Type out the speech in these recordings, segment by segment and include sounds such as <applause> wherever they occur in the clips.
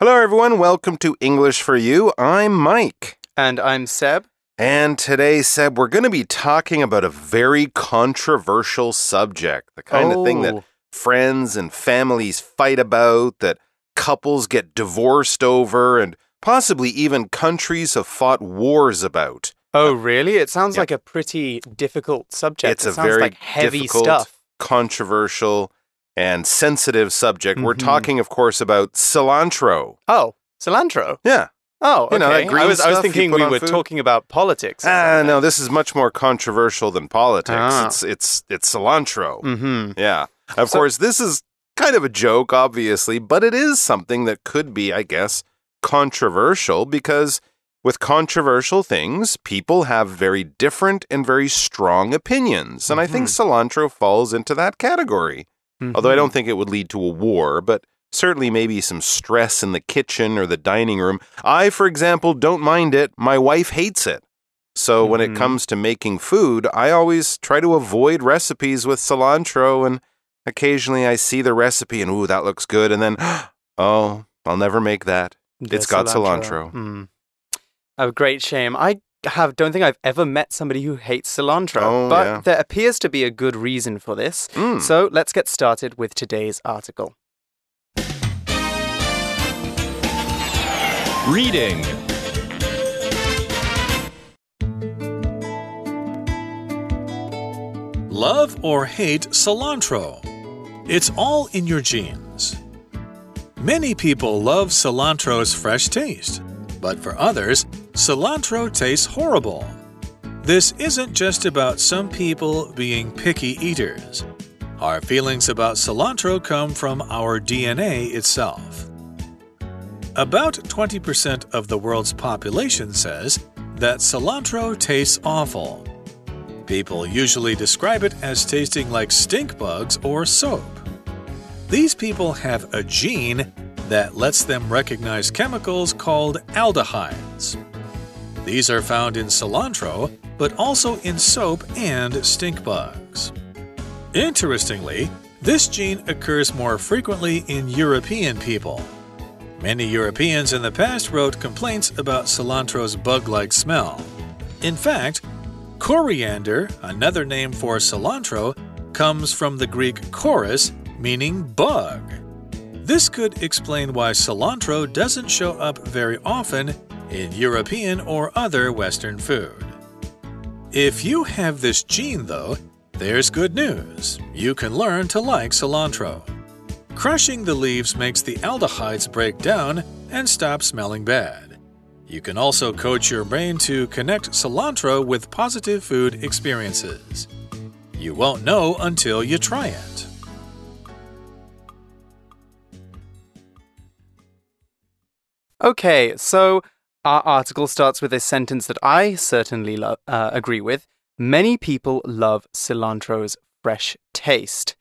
Hello, everyone. Welcome to English for You. I'm Mike. And I'm Seb. And today, Seb, we're going to be talking about a very controversial subject. The kind of thing that Oh. friends and families fight about, that couples get divorced over, and possibly even countries have fought wars about. Oh, really? It sounds yeah. like a pretty difficult subject. It's it a sounds very like heavy difficult, stuff. controversial, and sensitive subject. We're Mhm. talking, of course, about cilantro. Oh, cilantro. Yeah. Oh, okay. You know, I was I was thinking we were food? talking about politics. Ah, no, this is much more controversial than politics. Ah. It's it's it's cilantro. Mm-hmm. Yeah. Of So- course, this is kind of a joke, obviously, but it is something that could be, I guess, controversial because with controversial things, people have very different and very strong opinions. And I think Mm-hmm. cilantro falls into that category. Although I don't think it would lead to a war, but certainly maybe some stress in the kitchen or the dining room. I, for example, don't mind it. My wife hates it. So when it Mhm. comes to making food, I always try to avoid recipes with cilantro and occasionally I see the recipe and ooh, that looks good and then <gasps> oh, I'll never make that. The It's got cilantro. Mm. A great shame. I have don't think I've ever met somebody who hates cilantro, Oh, but yeah. there appears to be a good reason for this. Mm. So let's get started with today's article. Reading Love or hate cilantro? It's all in your genes. Many people love cilantro's fresh taste, but for others, cilantro tastes horrible. This isn't just about some people being picky eaters. Our feelings about cilantro come from our DNA itself. About 20% of the world's population says that cilantro tastes awful. People usually describe it as tasting like stink bugs or soap. These people have a gene that lets them recognize chemicals called aldehydes. These are found in cilantro, but also in soap and stink bugs. Interestingly, this gene occurs more frequently in European people. Many Europeans in the past wrote complaints about cilantro's bug like smell. In fact, coriander, another name for cilantro, comes from the Greek koris, meaning bug. This could explain why cilantro doesn't show up very often in European or other Western food. If you have this gene, though, there's good news. You can learn to like cilantro. Crushing the leaves makes the aldehydes break down and stop smelling bad. You can also coach your brain to connect cilantro with positive food experiences. You won't know until you try it. Okay, so our article starts with a sentence that I certainly lo- uh, agree with. Many people love cilantro's fresh taste.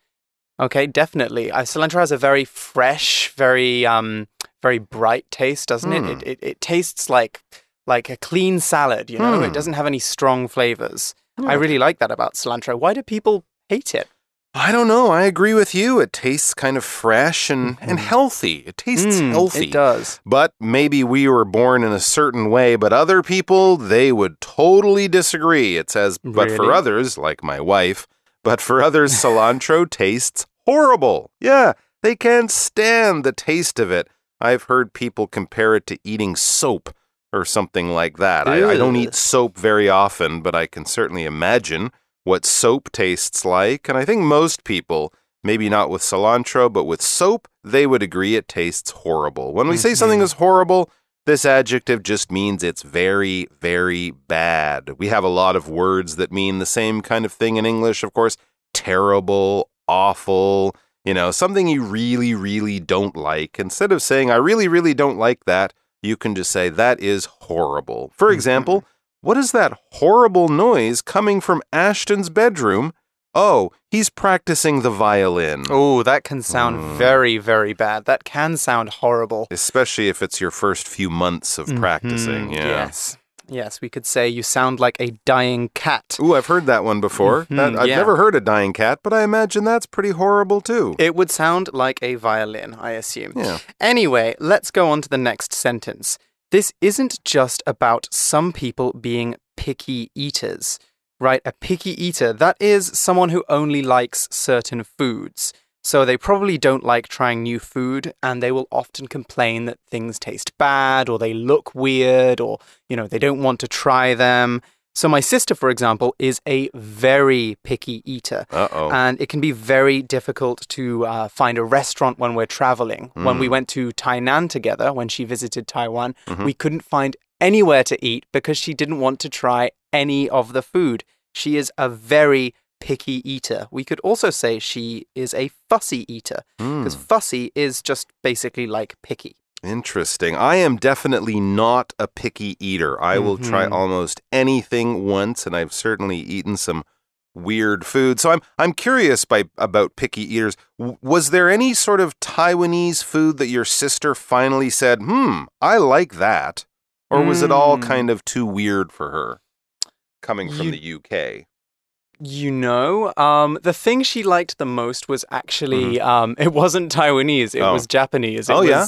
Okay, definitely. Uh, cilantro has a very fresh, very um, very bright taste, doesn't Hmm. it? It, it? it tastes like like a clean salad. You know, Hmm. it doesn't have any strong flavors. I really like that about cilantro. Why do people hate it? I don't know. I agree with you. It tastes kind of fresh and, and healthy. It tastes Mm, healthy. It does. But maybe we were born in a certain way, but other people, they would totally disagree. It says, but for others, like my wife, but for others, <laughs> cilantro tastes horrible. Yeah, they can't stand the taste of it. I've heard people compare it to eating soap or something like that. I, I don't eat soap very often, but I can certainly imagine what soap tastes like. And I think most people, maybe not with cilantro, but with soap, they would agree it tastes horrible. When we say something Mhm. is horrible, this adjective just means it's very, very bad. We have a lot of words that mean the same kind of thing in English, of course terrible, awful, you know, something you really, really don't like. Instead of saying, I really, really don't like that, you can just say, that is horrible. For example, what is that horrible noise coming from Ashton's bedroom? Oh, he's practicing the violin. Oh, that can sound Mm. very, very bad. That can sound horrible. Especially if it's your first few months of practicing. Mhm, Yeah. Yes. Yes, we could say you sound like a dying cat. Ooh, I've heard that one before. Mhm, That- I've yeah. never heard a dying cat, but I imagine that's pretty horrible too. It would sound like a violin, I assume. Yeah. Anyway, let's go on to the next sentence. This isn't just about some people being picky eaters, right? A picky eater, that is someone who only likes certain foods. So they probably don't like trying new food and they will often complain that things taste bad or they look weird or, you know, they don't want to try them. So my sister, for example, is a very picky eater Uh oh. and it can be very difficult to uh, find a restaurant when we're traveling. When we Mm. went to Tainan together, when she visited Taiwan, Mhm. we couldn't find anywhere to eat because she didn't want to try any of the food. She is a very picky eater. We could also say she is a fussy eater because fussy is just basically like picky. Interesting. I am definitely not a picky eater. I will try Mhm. almost anything once, and I've certainly eaten some weird food. So I'm I'm curious by about picky eaters. W- was there any sort of Taiwanese food that your sister finally said, "Hmm, I like that," or was it all Mm. kind of too weird for her, coming from You- the UK? You know, um, the thing she liked the most was actually um, <laughs> it wasn't Taiwanese; it Mm-hmm. Oh. was Japanese. It Oh, yeah?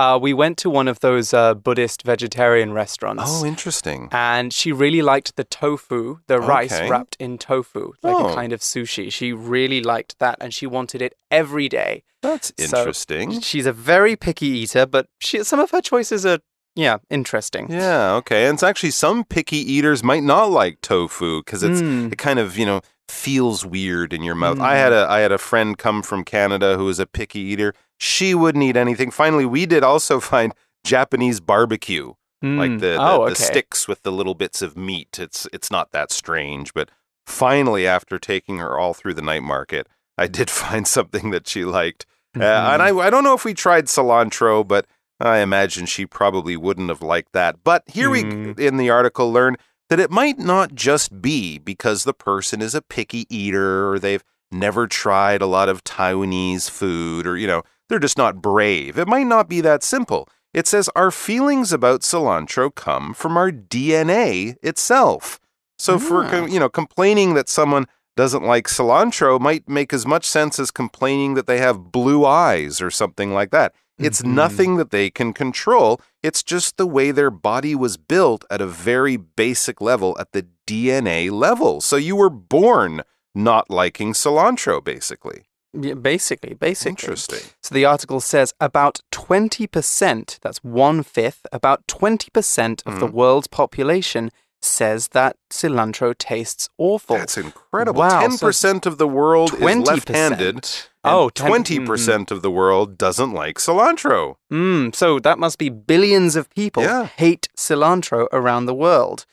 Uh, we went to one of those uh, Buddhist vegetarian restaurants. Oh, interesting. and she really liked the tofu, the rice wrapped in tofu, like Oh. a kind of sushi. She really liked that, and she wanted it every day. That's So, interesting. She's a very picky eater, but she, some of her choices are, yeah, interesting. Yeah, okay. And it's actually some picky eaters might not like tofu because it's Mm. it kind of, you know, feels weird in your mouth. I had a I had a friend come from Canada who was a picky eater. She wouldn't eat anything. Finally, we did also <laughs> find Japanese barbecue, like Mm. the, the, oh, the sticks with the little bits of meat. It's it's not that strange, but finally after taking her all through the night market, I did <laughs> find something that she liked. Uh, and I, I don't know if we tried cilantro, but I imagine she probably wouldn't have liked that. But here Mm. we, in the article, learn that it might not just be because the person is a picky eater or they've never tried a lot of Taiwanese food or, you know, they're just not brave. It might not be that simple. It says our feelings about cilantro come from our DNA itself. So for Ah. you know complaining that someone doesn't like cilantro might make as much sense as complaining that they have blue eyes or something like that. It's Mhm. nothing that they can control. It's just the way their body was built at a very basic level, at the DNA level. So you were born not liking cilantro, basically. Yeah, basically, basically. Interesting. So the article says about 20%, that's one fifth, about 20% of the Mhm. world's population says that cilantro tastes awful. That's incredible. Wow, Ten so percent of the world is 20%. left-handed. and Oh, 10 20 percent of the world doesn't like cilantro. Mm, so that must be billions of people Yeah. hate cilantro around the world.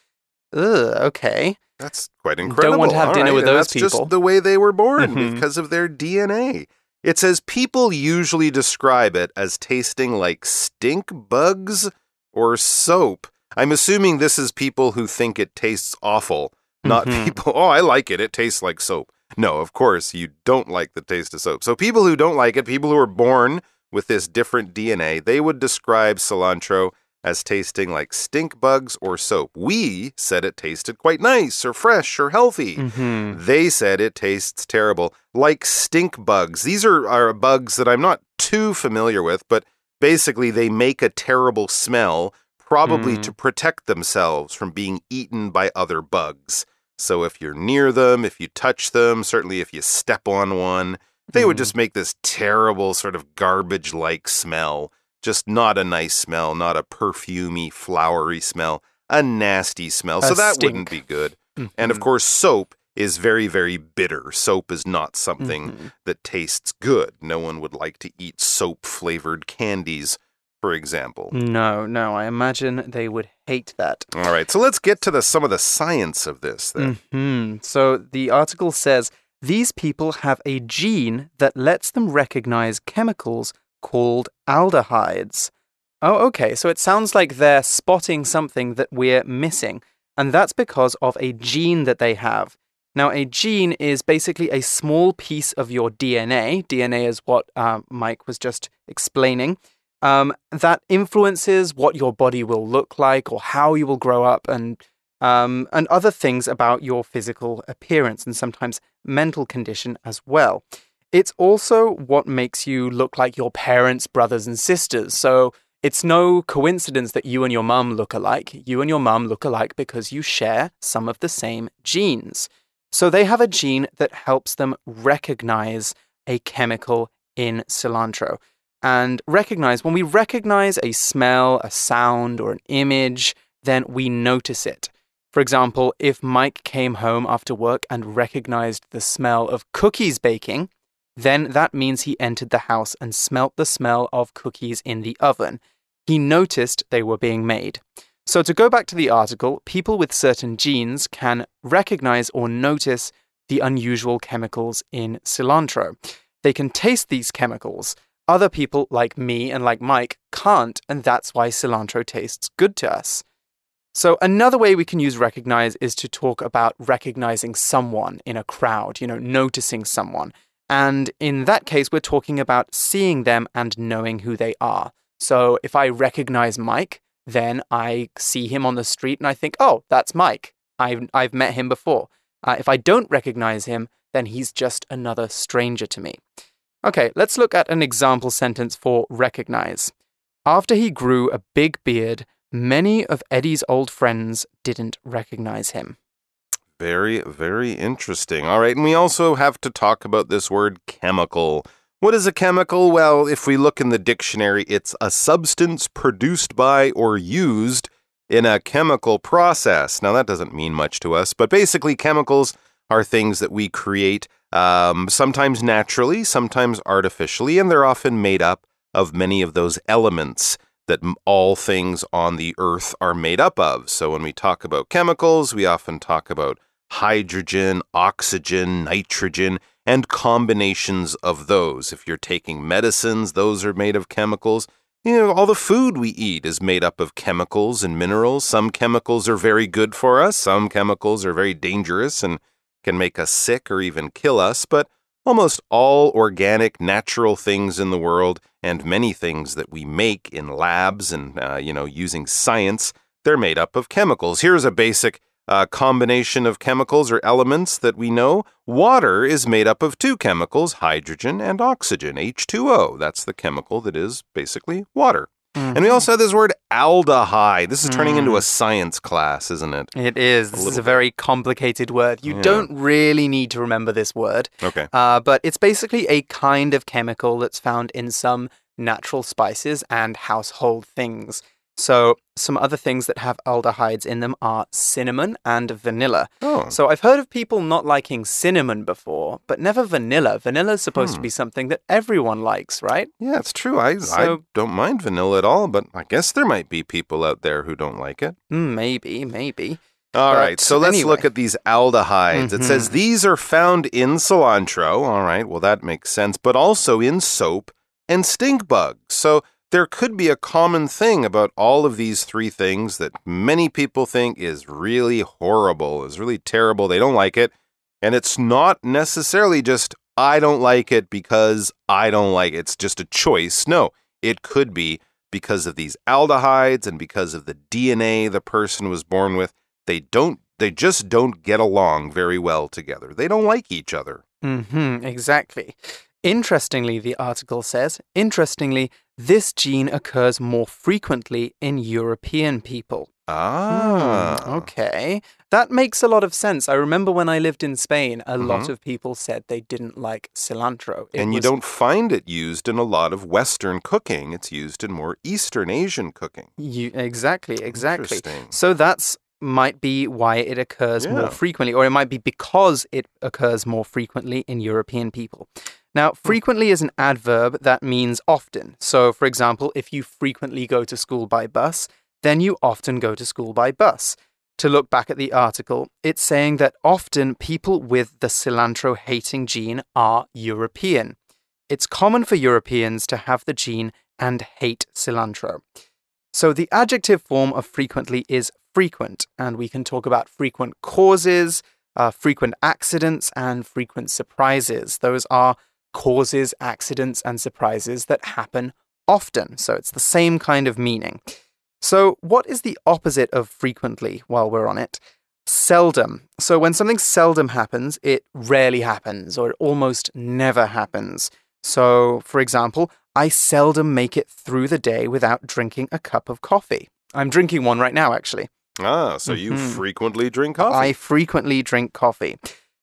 Ugh, okay. That's quite incredible. Don't want to have All dinner right, with those that's people. just the way they were born Mhm. because of their DNA. It says people usually describe it as tasting like stink bugs or soap. I'm assuming this is people who think it tastes awful, not Mhm. people, <laughs> oh, I like it. It tastes like soap. No, of course, you don't like the taste of soap. So people who don't like it, people who are born with this different DNA, they would describe cilantro as tasting like stink bugs or soap. We said it tasted quite nice or fresh or healthy. Mhm. They said it tastes terrible, like stink bugs. These are, are bugs that I'm not too familiar with, but basically they make a terrible smell, probably Mm. to protect themselves from being eaten by other bugs. So if you're near them, if you touch them, certainly if you step on one, they would Mm. just make this terrible sort of garbage like smell. Just not a nice smell, not a perfumey, flowery smell, a nasty smell. A so that stink. wouldn't be good. And of Mhm. course, soap is very, very bitter. Soap is not something Mhm. that tastes good. No one would like to eat soap flavored candies, for example. No, no, I imagine they would hate that. All right, so let's get to the some of the science of this then. Mhm. So the article says these people have a gene that lets them recognize chemicals called aldehydes. Oh, okay. So it sounds like they're spotting something that we're missing, and that's because of a gene that they have. Now, a gene is basically a small piece of your DNA. DNA is what uh, Mike was just explaining. Um, that influences what your body will look like or how you will grow up and um, and other things about your physical appearance and sometimes mental condition as well. It's also what makes you look like your parents, brothers, and sisters. So it's no coincidence that you and your mum look alike. You and your mum look alike because you share some of the same genes. So they have a gene that helps them recognize a chemical in cilantro. And recognize, when we recognize a smell, a sound, or an image, then we notice it. For example, if Mike came home after work and recognized the smell of cookies baking, then that means he entered the house and smelt the smell of cookies in the oven. He noticed they were being made. So, to go back to the article, people with certain genes can recognize or notice the unusual chemicals in cilantro. They can taste these chemicals. Other people, like me and like Mike, can't, and that's why cilantro tastes good to us. So, another way we can use recognize is to talk about recognizing someone in a crowd, you know, noticing someone. And in that case, we're talking about seeing them and knowing who they are. So, if I recognize Mike, then I see him on the street and I think, oh, that's Mike. I've, I've met him before. Uh, if I don't recognize him, then he's just another stranger to me. Okay, let's look at an example sentence for recognize. After he grew a big beard, many of Eddie's old friends didn't recognize him. Very, very interesting. All right, and we also have to talk about this word chemical. What is a chemical? Well, if we look in the dictionary, it's a substance produced by or used in a chemical process. Now, that doesn't mean much to us, but basically, chemicals are things that we create um, sometimes naturally, sometimes artificially, and they're often made up of many of those elements that all things on the earth are made up of. So, when we talk about chemicals, we often talk about hydrogen, oxygen, nitrogen and combinations of those. If you're taking medicines, those are made of chemicals. You know, all the food we eat is made up of chemicals and minerals. Some chemicals are very good for us, some chemicals are very dangerous and can make us sick or even kill us, but almost all organic, natural things in the world and many things that we make in labs and, uh, you know, using science, they're made up of chemicals. Here's a basic a combination of chemicals or elements that we know. Water is made up of two chemicals, hydrogen and oxygen, H2O. That's the chemical that is basically water. Mm-hmm. And we also have this word aldehyde. This is turning mm. into a science class, isn't it? It is. This is a very complicated word. You yeah. don't really need to remember this word. Okay. Uh, but it's basically a kind of chemical that's found in some natural spices and household things. So, some other things that have aldehydes in them are cinnamon and vanilla. Oh. So, I've heard of people not liking cinnamon before, but never vanilla. Vanilla is supposed hmm. to be something that everyone likes, right? Yeah, it's true. I, so, I don't mind vanilla at all, but I guess there might be people out there who don't like it. Hmm, maybe, maybe. All but right, so let's anyway. look at these aldehydes. Mm-hmm. It says mm-hmm. these are found in cilantro. All right, well, that makes sense, but also in soap and stink bugs. So, there could be a common thing about all of these three things that many people think is really horrible, is really terrible. They don't like it. And it's not necessarily just, I don't like it because I don't like it. It's just a choice. No, it could be because of these aldehydes and because of the DNA the person was born with. They don't, they just don't get along very well together. They don't like each other. Mm-hmm, exactly. Interestingly, the article says, interestingly, this gene occurs more frequently in European people. Ah. Hmm, okay. That makes a lot of sense. I remember when I lived in Spain, a mm-hmm. lot of people said they didn't like cilantro. It and you don't find it used in a lot of Western cooking. It's used in more Eastern Asian cooking. You, exactly, exactly. So that's might be why it occurs yeah. more frequently, or it might be because it occurs more frequently in European people. Now, hmm. frequently is an adverb that means often. So, for example, if you frequently go to school by bus, then you often go to school by bus. To look back at the article, it's saying that often people with the cilantro hating gene are European. It's common for Europeans to have the gene and hate cilantro. So the adjective form of frequently is frequent, and we can talk about frequent causes, uh, frequent accidents, and frequent surprises. Those are causes, accidents, and surprises that happen often. So it's the same kind of meaning. So, what is the opposite of frequently while we're on it? Seldom. So, when something seldom happens, it rarely happens or it almost never happens. So, for example, I seldom make it through the day without drinking a cup of coffee. I'm drinking one right now, actually. Ah, so you Mhm. frequently drink coffee. I frequently drink coffee.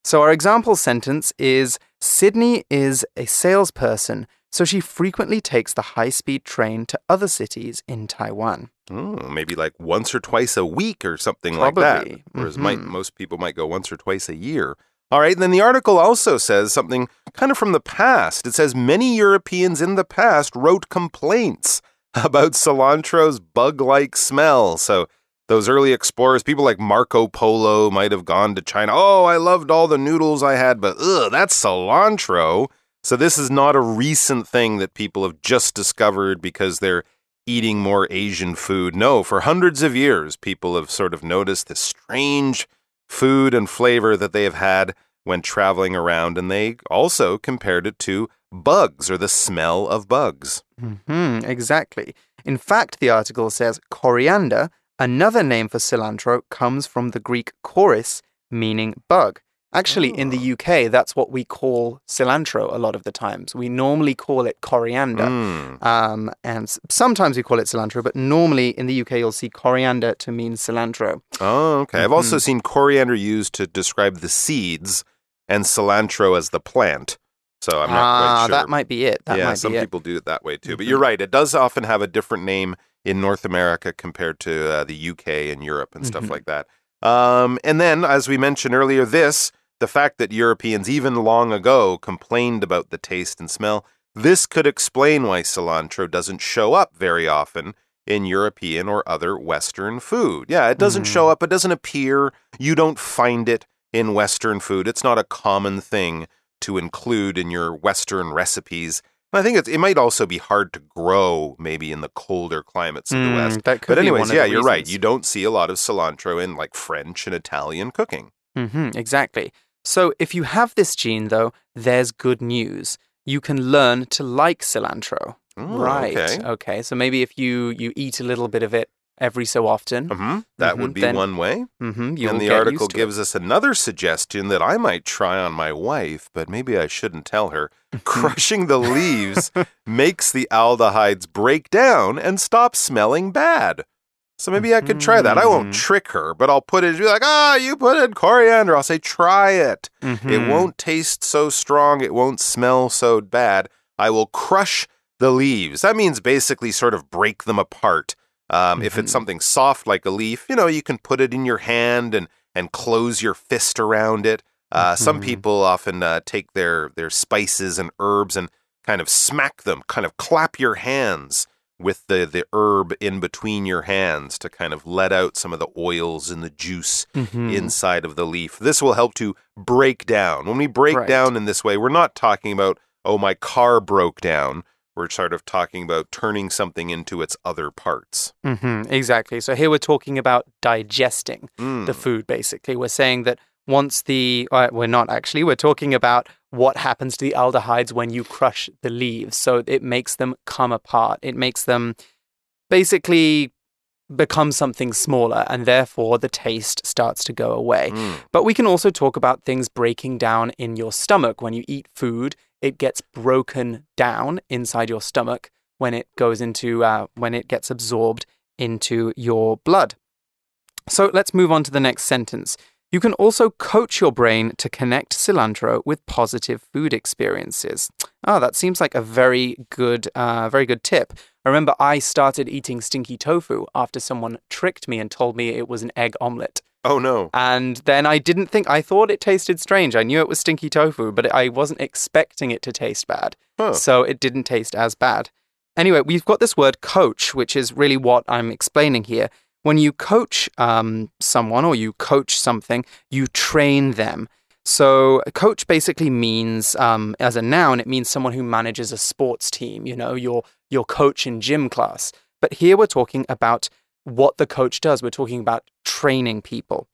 So, our example sentence is Sydney is a salesperson, so she frequently takes the high speed train to other cities in Taiwan. Oh, maybe like once or twice a week or something like that. Probably. Whereas might, Mhm. most people might go once or twice a year. All right, then the article also says something kind of from the past. It says many Europeans in the past wrote complaints <laughs> about cilantro's bug like smell. So those early explorers, people like Marco Polo, might have gone to China. Oh, I loved all the noodles I had, but ugh, that's cilantro. So this is not a recent thing that people have just discovered because they're eating more Asian food. No, for hundreds of years, people have sort of noticed this strange food and flavor that they have had when traveling around, and they also compared it to bugs or the smell of bugs. hmm exactly. In fact, the article says coriander, another name for cilantro, comes from the Greek choris, meaning bug. Actually, in the UK, that's what we call cilantro a lot of the times. We normally call it coriander. Mm. Um, and sometimes we call it cilantro, but normally in the UK, you'll see coriander to mean cilantro. Oh, okay. I've also seen coriander used to describe the seeds and cilantro as the plant. So I'm not quite sure. that might be it. That yeah, might some be it. people do it that way too. But you're right; it does often have a different name in North America compared to uh, the UK and Europe and stuff Mhm. like that. Um, and then, as we mentioned earlier, this the fact that Europeans even long ago complained about the taste and smell. This could explain why cilantro doesn't show up very often in European or other Western food. Yeah, it doesn't Mm. show up. It doesn't appear. You don't find it in Western food. It's not a common thing to include in your Western recipes. And I think it's, it might also be hard to grow maybe in the colder climates of the Mm, West. that could But be anyways, yeah, the you're right. You don't see a lot of cilantro in like French and Italian cooking. hmm exactly. So if you have this gene, though, there's good news. You can learn to like cilantro. Oh, right. Okay. Okay. So maybe if you you eat a little bit of it every so often, hmm That Mhm, would be then one way. hmm you and the article gives us another suggestion that I might try on my wife, but maybe I shouldn't tell her. <laughs> Crushing the leaves makes the aldehydes break down and stop smelling bad. So maybe I could try that. I won't Mhm. trick her, but I'll put it, be like, ah, you put in coriander. I'll say, try it. it. It Mhm. won't taste so strong. It won't smell so bad. I will crush the leaves. That means basically sort of break them apart. Um, If it's Mhm. something soft like a leaf, you know, you can put it in your hand and and close your fist around it. Uh, Some Mhm. people often uh, take their their spices and herbs and kind of smack them, kind of clap your hands with the the herb in between your hands to kind of let out some of the oils and the juice Mhm. inside of the leaf. This will help to break down. When we break Right. down in this way, we're not talking about, oh, my car broke down. We're sort of talking about turning something into its other parts. Mhm, Exactly. So here we're talking about digesting Mm. the food, basically. We're saying that once the, uh, we're not actually, we're talking about what happens to the aldehydes when you crush the leaves. So it makes them come apart. It makes them basically become something smaller, and therefore the taste starts to go away. Mm. But we can also talk about things breaking down in your stomach. When you eat food, it gets broken down inside your stomach when it goes into, uh, when it gets absorbed into your blood. So let's move on to the next sentence. You can also coach your brain to connect cilantro with positive food experiences. Oh, that seems like a very good, uh, very good tip. I remember I started eating stinky tofu after someone tricked me and told me it was an egg omelette. Oh, no. And then I didn't think, I thought it tasted strange. I knew it was stinky tofu, but I wasn't expecting it to taste bad. Huh. So it didn't taste as bad. Anyway, we've got this word coach, which is really what I'm explaining here. When you coach um, someone or you coach something, you train them. So, a coach basically means, um, as a noun, it means someone who manages a sports team, you know, your, your coach in gym class. But here we're talking about what the coach does. We're talking about training people.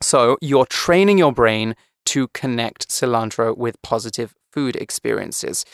So, you're training your brain to connect cilantro with positive food experiences.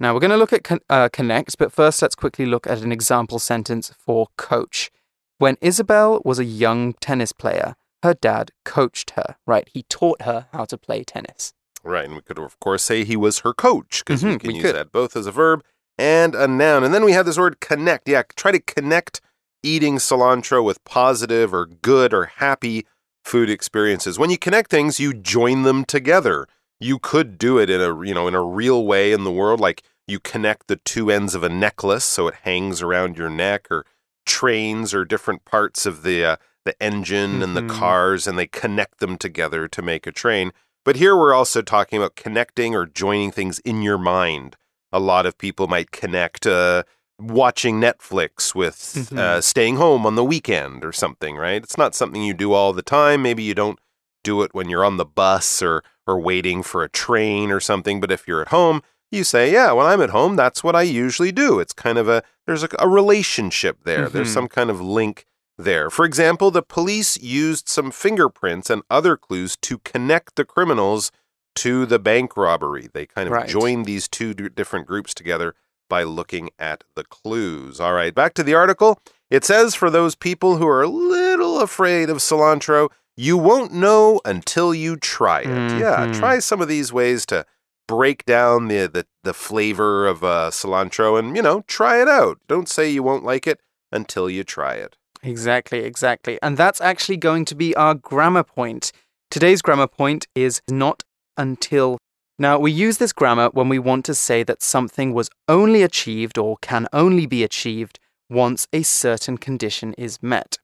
Now we're going to look at con- uh, connect, but first let's quickly look at an example sentence for coach. When Isabel was a young tennis player, her dad coached her, right? He taught her how to play tennis. Right, and we could of course say he was her coach because we Mhm, can we use could. that both as a verb and a noun. And then we have this word connect. Yeah, try to connect eating cilantro with positive or good or happy food experiences. When you connect things, you join them together. You could do it in a you know in a real way in the world, like you connect the two ends of a necklace so it hangs around your neck, or trains or different parts of the uh, the engine and the Mhm. cars, and they connect them together to make a train. But here we're also talking about connecting or joining things in your mind. A lot of people might connect uh, watching Netflix with Mhm. uh, staying home on the weekend or something, right? It's not something you do all the time. Maybe you don't do it when you're on the bus or or waiting for a train or something. But if you're at home, you say, "Yeah, when I'm at home, that's what I usually do." It's kind of a there's a, a relationship there. There's Mhm. some kind of link there. For example, the police used some fingerprints and other clues to connect the criminals to the bank robbery. They kind of Right. joined these two d- different groups together by looking at the clues. All right, back to the article. It says for those people who are a little afraid of cilantro, you won't know until you try it. Yeah, Mhm. try some of these ways to break down the, the, the flavor of uh, cilantro and, you know, try it out. Don't say you won't like it until you try it. Exactly, exactly. And that's actually going to be our grammar point. Today's grammar point is not until. Now, we use this grammar when we want to say that something was only achieved or can only be achieved once a certain condition is met.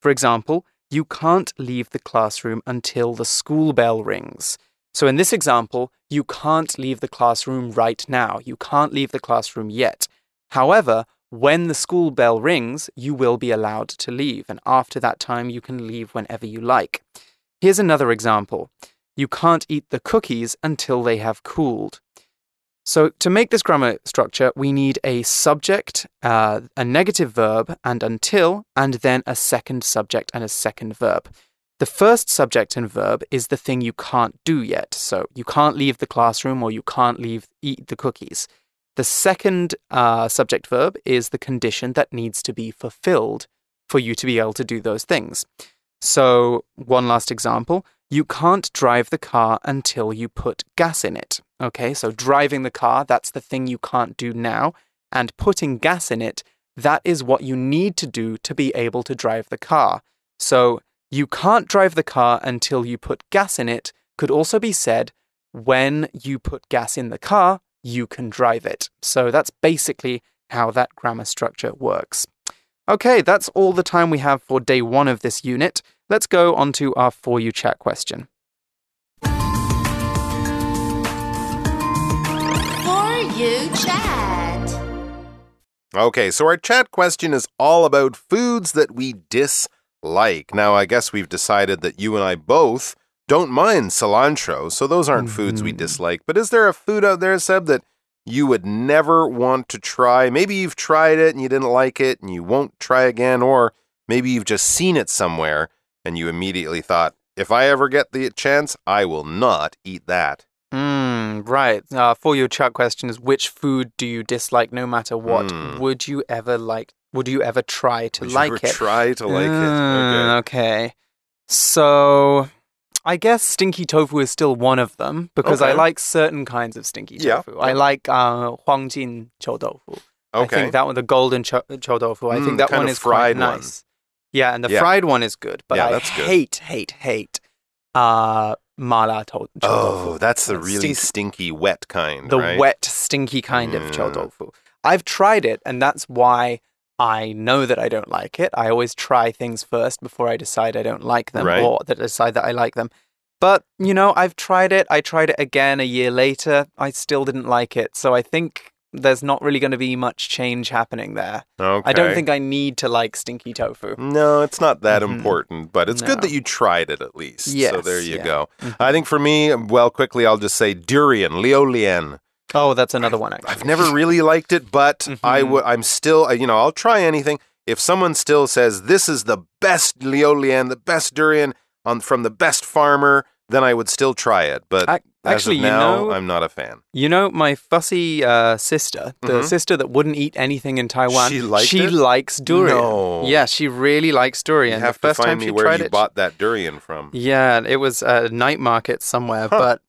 For example, you can't leave the classroom until the school bell rings. So, in this example, you can't leave the classroom right now. You can't leave the classroom yet. However, when the school bell rings, you will be allowed to leave, and after that time, you can leave whenever you like. Here's another example you can't eat the cookies until they have cooled. So, to make this grammar structure, we need a subject, uh, a negative verb, and until, and then a second subject and a second verb. The first subject and verb is the thing you can't do yet. So, you can't leave the classroom or you can't leave eat the cookies. The second uh, subject verb is the condition that needs to be fulfilled for you to be able to do those things. So, one last example you can't drive the car until you put gas in it. Okay, so driving the car, that's the thing you can't do now. And putting gas in it, that is what you need to do to be able to drive the car. So, you can't drive the car until you put gas in it could also be said when you put gas in the car, you can drive it. So that's basically how that grammar structure works. Okay, that's all the time we have for day one of this unit. Let's go on to our For You chat question. For you chat. Okay, so our chat question is all about foods that we dislike. Now, I guess we've decided that you and I both don't mind cilantro, so those aren't foods we Mhm. dislike. But is there a food out there, Seb, that you would never want to try? Maybe you've tried it and you didn't like it and you won't try again, or maybe you've just seen it somewhere and you immediately thought, if I ever get the chance, I will not eat that. Mm, right. Uh, for your chat question is which food do you dislike no matter what? Mm. Would you ever like, would you ever try to Would like you ever it? try to like it? Mm, Okay. okay. So I guess stinky tofu is still one of them because I like certain kinds of stinky Yeah, tofu. I like uh, huangjin chou tofu. I think that one, the golden cho- chou tofu, I Mm, think that one is quite fried one. nice. Yeah, and the Yeah. fried one is good, but Yeah, I that's good. hate, hate, hate uh, mala to- chou Oh, tofu. that's the really stink- stinky, wet kind. the right? wet, stinky kind of chou tofu. I've tried it, and that's why I know that I don't like it. I always try things first before I decide I don't like them, Right. or that I decide that I like them. But you know, I've tried it. I tried it again a year later. I still didn't like it. So I think there's not really going to be much change happening there. Okay. I don't think I need to like stinky tofu. No, it's not that Mhm. important, but it's No. good that you tried it at least. Yes, so there you yeah. go. Mhm. I think for me, well, quickly, I'll just say durian, liulian. Oh, that's another one. Actually. I've never really liked it, but I Mhm. would. I'm still, you know, I'll try anything. If someone still says this is the best liulian, the best durian on from the best farmer, then I would still try it. But Ac- as actually, of you now, know- I'm not a fan. You know, my fussy uh, sister, the Mhm. sister that wouldn't eat anything in Taiwan, She liked she it? likes durian. No. Yeah, she really likes durian. You have the to first time find me she where you it, bought that durian from. Yeah, it was a night market somewhere, Huh. but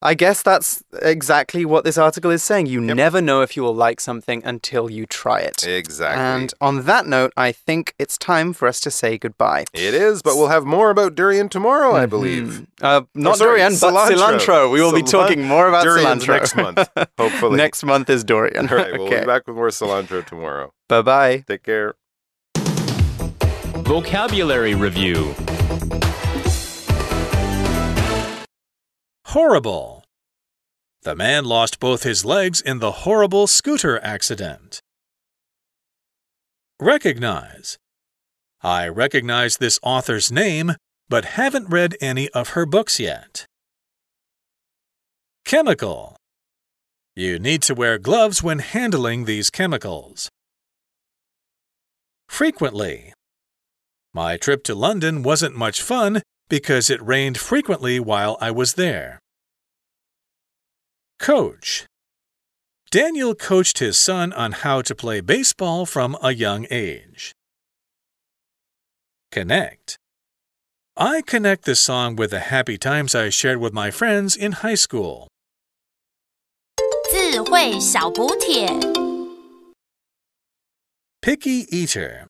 I guess that's exactly what this article is saying. You Yep. never know if you will like something until you try it. Exactly. And on that note, I think it's time for us to say goodbye. it is, but we'll have more about durian tomorrow, I believe. Uh, not Oh, sorry, durian, but cilantro. cilantro. We will be talking more about Durian's cilantro next <laughs> month, hopefully. next month is durian. All right, we'll okay. be back with more cilantro tomorrow. Bye bye. Take care. Vocabulary Review Horrible. The man lost both his legs in the horrible scooter accident. Recognize. I recognize this author's name, but haven't read any of her books yet. Chemical. You need to wear gloves when handling these chemicals. Frequently. My trip to London wasn't much fun because it rained frequently while I was there. Coach. Daniel coached his son on how to play baseball from a young age. Connect. I connect this song with the happy times I shared with my friends in high school. 智慧小补帖。 Picky eater.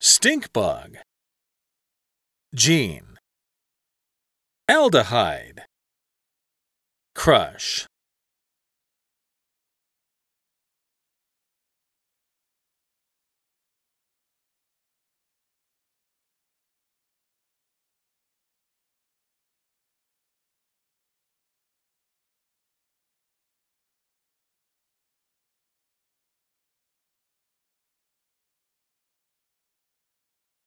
Stink bug. Gene. Aldehyde. Crush.